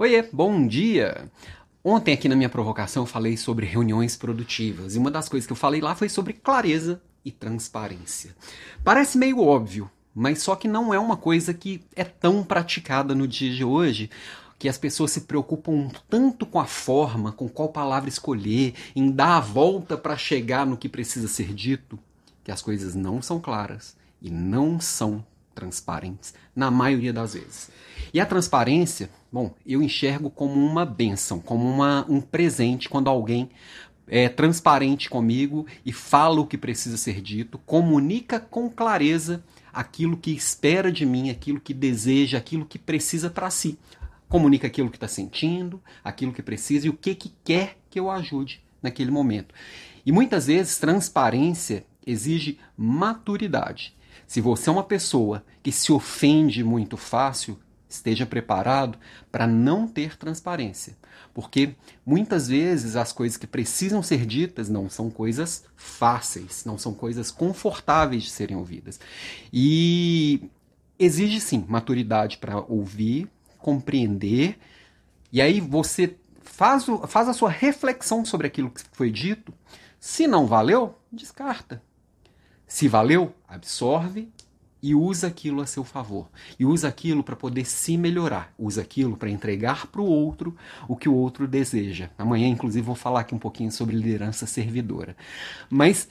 Oiê, bom dia! Ontem aqui na minha provocação eu falei sobre reuniões produtivas e uma das coisas que eu falei lá foi sobre clareza e transparência. Parece meio óbvio, mas só que não é uma coisa que é tão praticada no dia de hoje, que as pessoas se preocupam tanto com a forma, com qual palavra escolher, em dar a volta para chegar no que precisa ser dito, que as coisas não são claras e não são transparentes na maioria das vezes. E a transparência, bom, eu enxergo como uma benção, como uma, um presente quando alguém é transparente comigo e fala o que precisa ser dito, comunica com clareza aquilo que espera de mim, aquilo que deseja, aquilo que precisa para si. Comunica aquilo que está sentindo, aquilo que precisa e o que, que quer que eu ajude naquele momento. E muitas vezes transparência exige maturidade. Se você é uma pessoa que se ofende muito fácil, esteja preparado para não ter transparência. Porque muitas vezes as coisas que precisam ser ditas não são coisas fáceis, não são coisas confortáveis de serem ouvidas. E exige sim maturidade para ouvir, compreender, e aí você faz, o, faz a sua reflexão sobre aquilo que foi dito. Se não valeu, descarta. Se valeu, absorve e usa aquilo a seu favor. E usa aquilo para poder se melhorar. Usa aquilo para entregar para o outro o que o outro deseja. Amanhã, inclusive, vou falar aqui um pouquinho sobre liderança servidora. Mas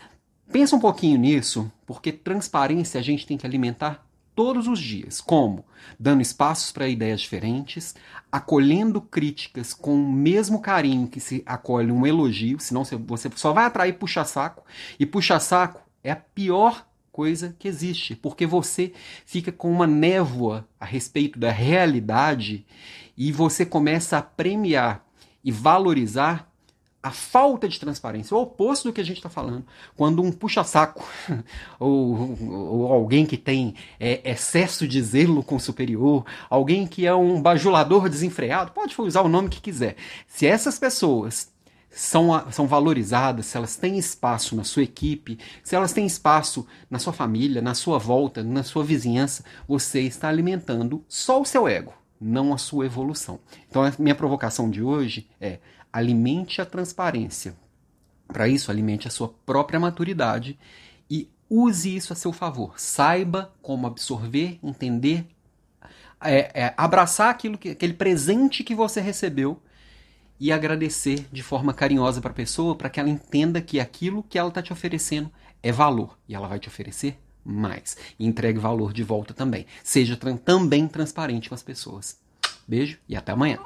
pensa um pouquinho nisso, porque transparência a gente tem que alimentar todos os dias. Como? Dando espaços para ideias diferentes, acolhendo críticas com o mesmo carinho que se acolhe um elogio, senão você só vai atrair puxa-saco. E puxa-saco é a pior coisa que existe, porque você fica com uma névoa a respeito da realidade e você começa a premiar e valorizar a falta de transparência, o oposto do que a gente está falando. Quando um puxa-saco ou, ou, alguém que tem é, excesso de zelo com o superior, alguém que é um bajulador desenfreado, pode usar o nome que quiser. Se essas pessoas são, são valorizadas, se elas têm espaço na sua equipe, se elas têm espaço na sua família, na sua volta, na sua vizinhança, você está alimentando só o seu ego, não a sua evolução. Então, a minha provocação de hoje é: alimente a transparência. Para isso, alimente a sua própria maturidade e use isso a seu favor. Saiba como absorver, entender, é, é, abraçar aquilo que, aquele presente que você recebeu e agradecer de forma carinhosa para a pessoa para que ela entenda que aquilo que ela está te oferecendo é valor e ela vai te oferecer mais. E entregue valor de volta também. Seja também transparente com as pessoas. Beijo e até amanhã.